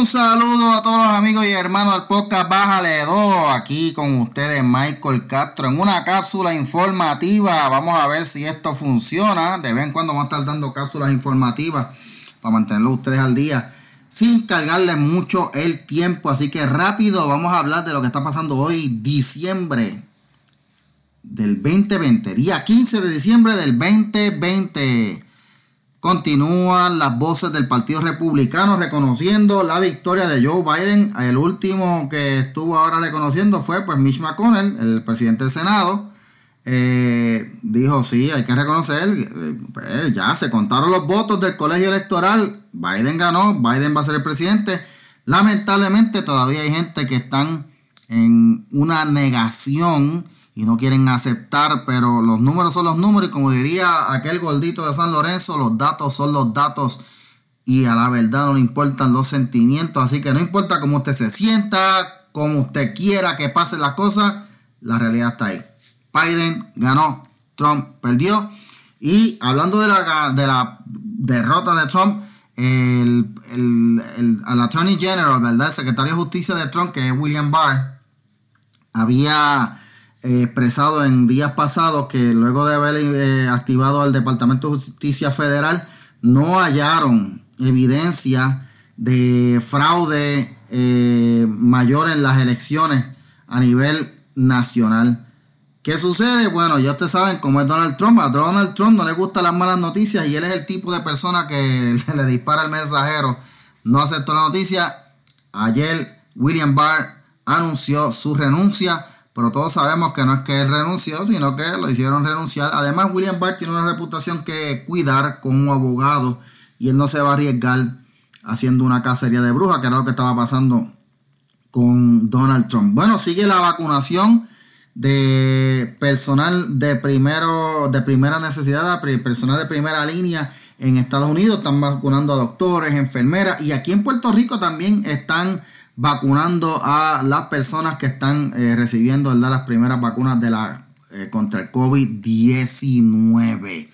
Un saludo a todos los amigos y hermanos del podcast Bájale 2. Aquí con ustedes Michael Castro en una cápsula informativa. Vamos a ver si esto funciona. De vez en cuando vamos a estar dando cápsulas informativas para mantenerlos ustedes al día sin cargarle mucho el tiempo. Así que rápido vamos a hablar de lo que está pasando hoy, diciembre del 2020, día 15 de diciembre del 2020. Continúan las voces del Partido Republicano reconociendo la victoria de Joe Biden. El último que estuvo ahora reconociendo fue pues Mitch McConnell, el presidente del Senado. Eh, dijo, sí, hay que reconocer, eh, pues, ya se contaron los votos del colegio electoral, Biden ganó, Biden va a ser el presidente. Lamentablemente todavía hay gente que están en una negación y no quieren aceptar, pero los números son los números y como diría aquel gordito de San Lorenzo, los datos son los datos y a la verdad no le importan los sentimientos, así que no importa cómo usted se sienta, como usted quiera que pase la cosa, la realidad está ahí. Biden ganó, Trump perdió y hablando de la, de la derrota de Trump, el, el, Attorney General, ¿verdad? El secretario de Justicia de Trump, que es William Barr, había expresado en días pasados que luego de haber eh, activado al Departamento de Justicia Federal, no hallaron evidencia de fraude eh, mayor en las elecciones a nivel nacional. ¿Qué sucede? Bueno, ya ustedes saben cómo es Donald Trump. A Donald Trump no le gustan las malas noticias y él es el tipo de persona que le dispara al mensajero. No aceptó la noticia. Ayer William Barr anunció su renuncia pero todos sabemos que no es que él renunció, sino que lo hicieron renunciar. Además, William Barr tiene una reputación que cuidar con un abogado y él no se va a arriesgar haciendo una cacería de brujas, que era lo que estaba pasando con Donald Trump. Bueno, sigue la vacunación de personal de primero de primera necesidad, personal de primera línea en Estados Unidos, están vacunando a doctores, enfermeras y aquí en Puerto Rico también están vacunando a las personas que están eh, recibiendo las primeras vacunas de la, eh, contra el COVID-19.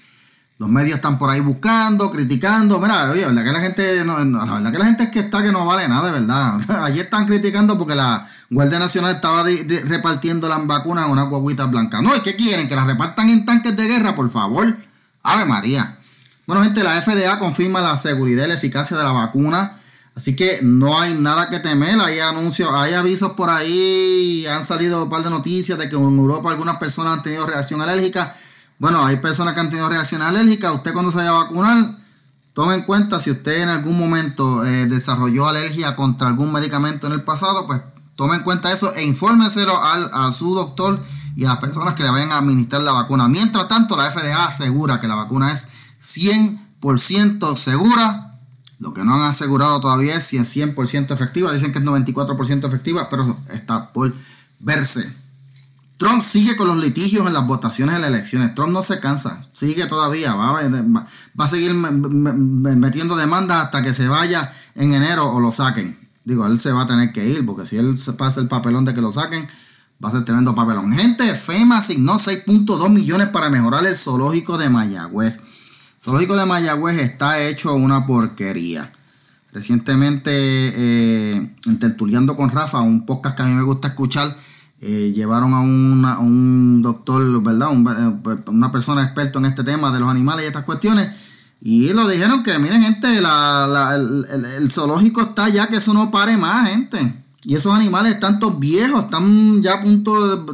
Los medios están por ahí buscando, criticando. Mira, oye, la verdad que la gente, la verdad que la gente es que está que no vale nada, de verdad. Ayer están criticando porque la Guardia Nacional estaba repartiendo las vacunas en una guaguita blanca. No, ¿y qué quieren? Que las repartan en tanques de guerra, por favor. Ave María. Bueno, gente, la FDA confirma la seguridad y la eficacia de la vacuna Así que no hay nada que temer, hay anuncios, hay avisos por ahí, han salido un par de noticias de que en Europa algunas personas han tenido reacción alérgica. Bueno, hay personas que han tenido reacción alérgica, usted cuando se vaya a vacunar, tome en cuenta si usted en algún momento eh, desarrolló alergia contra algún medicamento en el pasado, pues tome en cuenta eso e infórmeselo al, a su doctor y a las personas que le vayan a administrar la vacuna. Mientras tanto, la FDA asegura que la vacuna es 100% segura lo que no han asegurado todavía es si es 100% efectiva. Dicen que es 94% efectiva, pero está por verse. Trump sigue con los litigios en las votaciones en las elecciones. Trump no se cansa. Sigue todavía. Va, a seguir metiendo demandas hasta que se vaya en enero o lo saquen. Digo, él se va a tener que ir porque si él pasa el papelón de que lo saquen, va a ser tremendo papelón. Gente, FEMA asignó 6.2 millones para mejorar el zoológico de Mayagüez. Zoológico de Mayagüez está hecho una porquería. Recientemente, eh, con Rafa, un podcast que a mí me gusta escuchar, eh, llevaron a, un doctor, ¿verdad? Eh, una persona experta en este tema de los animales y estas cuestiones. Y lo dijeron que, miren, gente, el, zoológico está ya que eso no pare más, gente. Y esos animales están todos viejos, están ya a punto,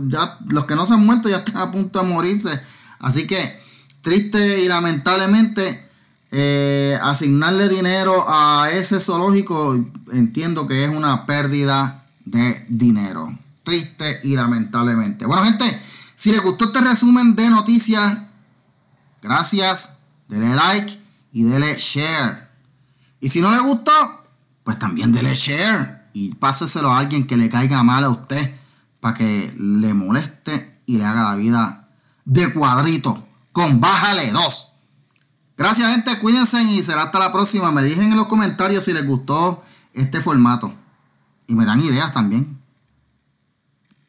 los que no se han muerto ya están a punto de morirse. Así que triste y lamentablemente eh, asignarle dinero a ese zoológico entiendo que es una pérdida de dinero. Triste y lamentablemente. Bueno, gente, si les gustó este resumen de noticias, gracias, denle like y denle share. Y si no le gustó, pues también denle share y páseselo a alguien que le caiga mal a usted para que le moleste y le haga la vida de cuadrito con Bájale 2. Gracias gente, cuídense y será hasta la próxima. Me dijen en los comentarios si les gustó este formato. Y me dan ideas también.